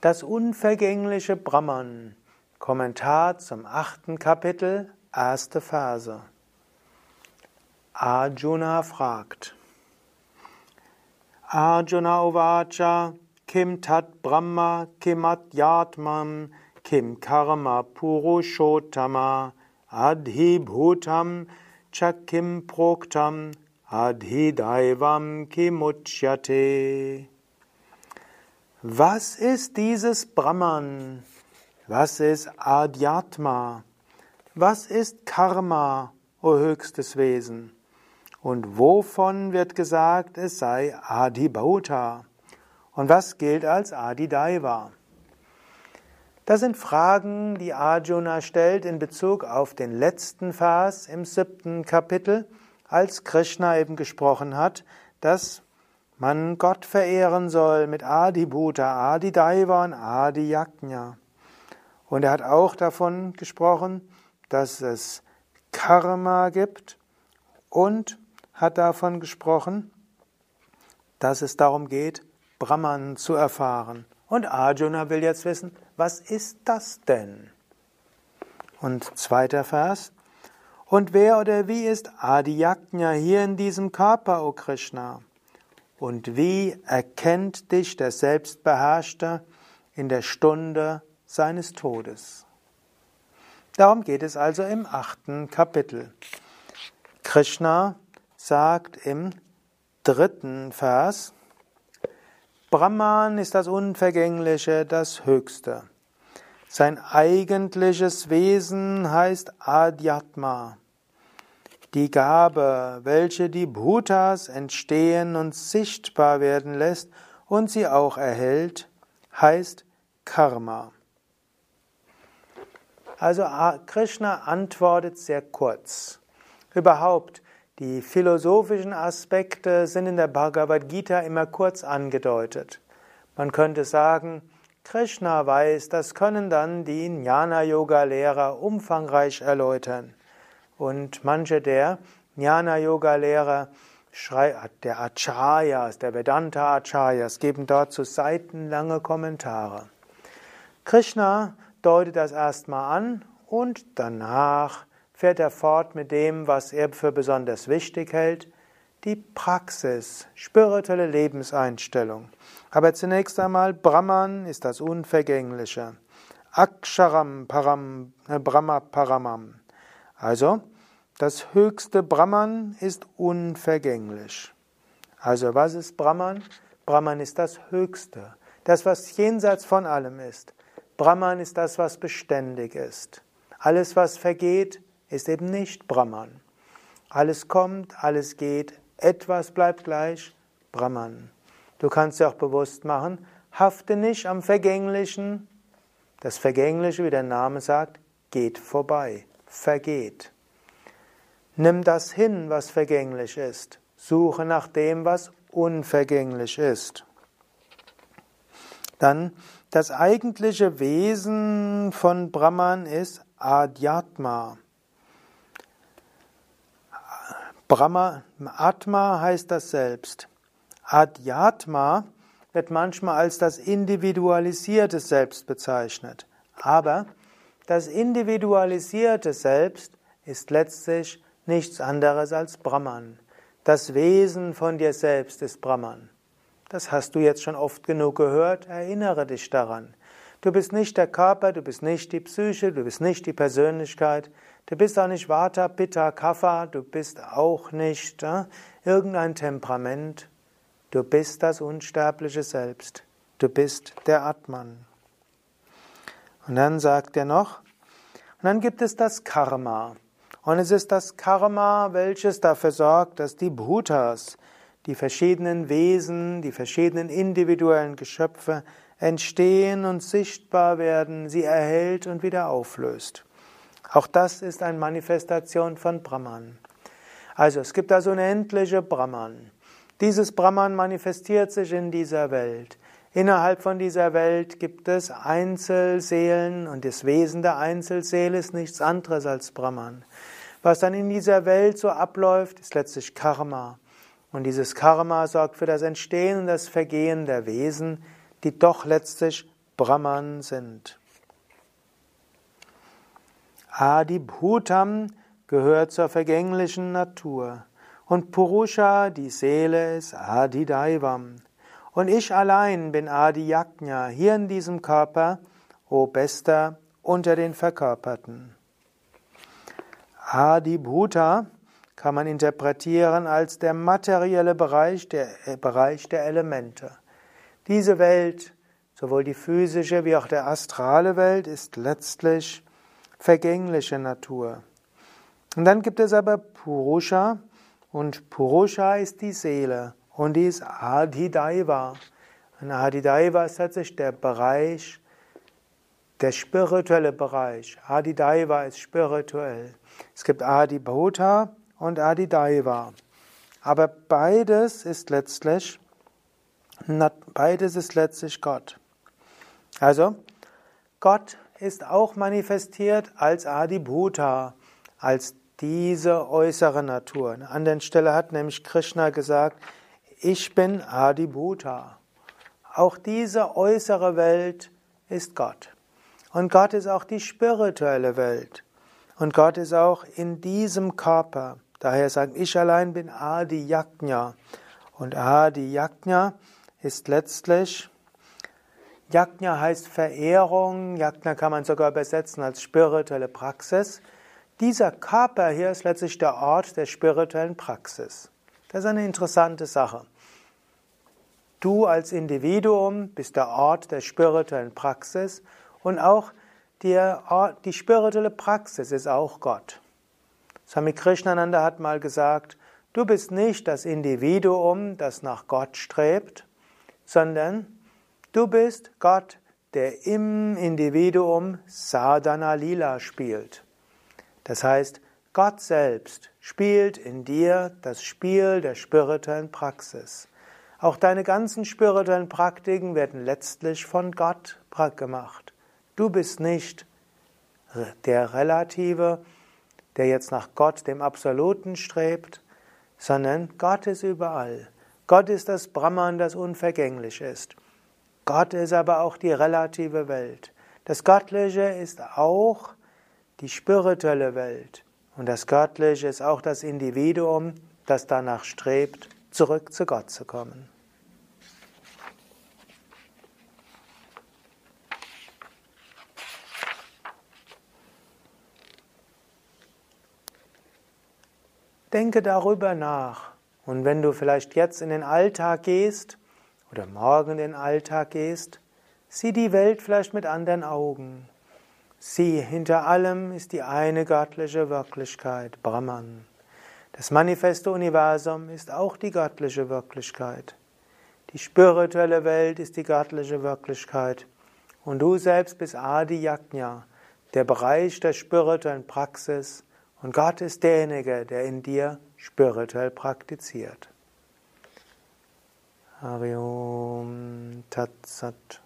Das unvergängliche Brahman. Kommentar zum achten Kapitel, erste Verse. Arjuna fragt. Arjuna Uvacha Kim Tat Brahma Kimat Yatman Kim Karma Purushottama Adhibhutam Chakim Proktam Adhidaivam Kimuchyate was ist dieses Brahman? Was ist Adhyatma? Was ist Karma, o höchstes Wesen? Und wovon wird gesagt, es sei Adibhuta? Und was gilt als Adidaiva? Das sind Fragen, die Arjuna stellt in Bezug auf den letzten Vers im siebten Kapitel, als Krishna eben gesprochen hat, dass man Gott verehren soll mit Adi Bhuta, Adi Daiva und Adi Yajna. Und er hat auch davon gesprochen, dass es Karma gibt und hat davon gesprochen, dass es darum geht, Brahman zu erfahren. Und Arjuna will jetzt wissen, was ist das denn? Und zweiter Vers. Und wer oder wie ist Adi Yajna hier in diesem Körper, o Krishna? Und wie erkennt dich der Selbstbeherrschte in der Stunde seines Todes? Darum geht es also im achten Kapitel. Krishna sagt im dritten Vers, Brahman ist das Unvergängliche, das Höchste. Sein eigentliches Wesen heißt Adhyatma. Die Gabe, welche die Bhutas entstehen und sichtbar werden lässt und sie auch erhält, heißt Karma. Also Krishna antwortet sehr kurz. Überhaupt, die philosophischen Aspekte sind in der Bhagavad Gita immer kurz angedeutet. Man könnte sagen, Krishna weiß, das können dann die Jnana-Yoga-Lehrer umfangreich erläutern. Und manche der Jnana-Yoga-Lehrer, der Acharyas, der Vedanta-Acharyas, geben dort zu seitenlange Kommentare. Krishna deutet das erstmal an und danach fährt er fort mit dem, was er für besonders wichtig hält, die Praxis, spirituelle Lebenseinstellung. Aber zunächst einmal, Brahman ist das Unvergängliche. Aksharam Param, äh, Brahma Paramam. Also, das höchste Brahman ist unvergänglich. Also, was ist Brahman? Brahman ist das Höchste, das, was jenseits von allem ist. Brahman ist das, was beständig ist. Alles, was vergeht, ist eben nicht Brahman. Alles kommt, alles geht, etwas bleibt gleich, Brahman. Du kannst dir auch bewusst machen, hafte nicht am Vergänglichen. Das Vergängliche, wie der Name sagt, geht vorbei vergeht. Nimm das hin, was vergänglich ist. Suche nach dem, was unvergänglich ist. Dann das eigentliche Wesen von Brahman ist Adhyatma. Brahma, Atma heißt das Selbst. Adhyatma wird manchmal als das individualisierte Selbst bezeichnet. Aber das individualisierte Selbst ist letztlich nichts anderes als Brahman. Das Wesen von dir selbst ist Brahman. Das hast du jetzt schon oft genug gehört, erinnere dich daran. Du bist nicht der Körper, du bist nicht die Psyche, du bist nicht die Persönlichkeit, du bist auch nicht Vata, Pitta, Kapha, du bist auch nicht äh, irgendein Temperament, du bist das unsterbliche Selbst, du bist der Atman. Und dann sagt er noch, und dann gibt es das Karma. Und es ist das Karma, welches dafür sorgt, dass die Bhutas, die verschiedenen Wesen, die verschiedenen individuellen Geschöpfe entstehen und sichtbar werden, sie erhält und wieder auflöst. Auch das ist eine Manifestation von Brahman. Also es gibt das unendliche Brahman. Dieses Brahman manifestiert sich in dieser Welt. Innerhalb von dieser Welt gibt es Einzelseelen und das Wesen der Einzelseele ist nichts anderes als Brahman. Was dann in dieser Welt so abläuft, ist letztlich Karma. Und dieses Karma sorgt für das Entstehen und das Vergehen der Wesen, die doch letztlich Brahman sind. Adibhutam gehört zur vergänglichen Natur und Purusha, die Seele, ist Adidaivam. Und ich allein bin Adi Yajna hier in diesem Körper, o Bester unter den Verkörperten. Adi Bhuta kann man interpretieren als der materielle Bereich, der äh, Bereich der Elemente. Diese Welt, sowohl die physische wie auch der astrale Welt, ist letztlich vergängliche Natur. Und dann gibt es aber Purusha und Purusha ist die Seele und die ist Adhidaiva. Und Adhidaiva ist tatsächlich der Bereich, der spirituelle Bereich. Adhidaiva ist spirituell. Es gibt Adibhuta und Adidaiva. Aber beides ist letztlich, beides ist letztlich Gott. Also, Gott ist auch manifestiert als Adibhuta, als diese äußere Natur. An der anderen Stelle hat nämlich Krishna gesagt, ich bin Adibhuta. Auch diese äußere Welt ist Gott. Und Gott ist auch die spirituelle Welt. Und Gott ist auch in diesem Körper. Daher sagt, ich allein bin Adi Yajna. Und Adi Yajna ist letztlich, Yajna heißt Verehrung, Yajna kann man sogar übersetzen als spirituelle Praxis. Dieser Körper hier ist letztlich der Ort der spirituellen Praxis. Das ist eine interessante Sache. Du als Individuum bist der Ort der spirituellen Praxis und auch die, die spirituelle Praxis ist auch Gott. Swami Krishnananda hat mal gesagt, du bist nicht das Individuum, das nach Gott strebt, sondern du bist Gott, der im Individuum Sadhana Lila spielt. Das heißt, Gott selbst spielt in dir das Spiel der spirituellen Praxis. Auch deine ganzen spirituellen Praktiken werden letztlich von Gott gemacht. Du bist nicht der Relative, der jetzt nach Gott, dem Absoluten, strebt, sondern Gott ist überall. Gott ist das Brahman, das unvergänglich ist. Gott ist aber auch die relative Welt. Das Göttliche ist auch die spirituelle Welt. Und das Göttliche ist auch das Individuum, das danach strebt, zurück zu Gott zu kommen. Denke darüber nach. Und wenn du vielleicht jetzt in den Alltag gehst oder morgen in den Alltag gehst, sieh die Welt vielleicht mit anderen Augen. Sieh, hinter allem ist die eine göttliche Wirklichkeit, Brahman. Das manifeste Universum ist auch die göttliche Wirklichkeit. Die spirituelle Welt ist die göttliche Wirklichkeit. Und du selbst bist Adi Yajna, der Bereich der spirituellen Praxis. Und Gott ist derjenige, der in dir spirituell praktiziert. Hariom Tat Sat.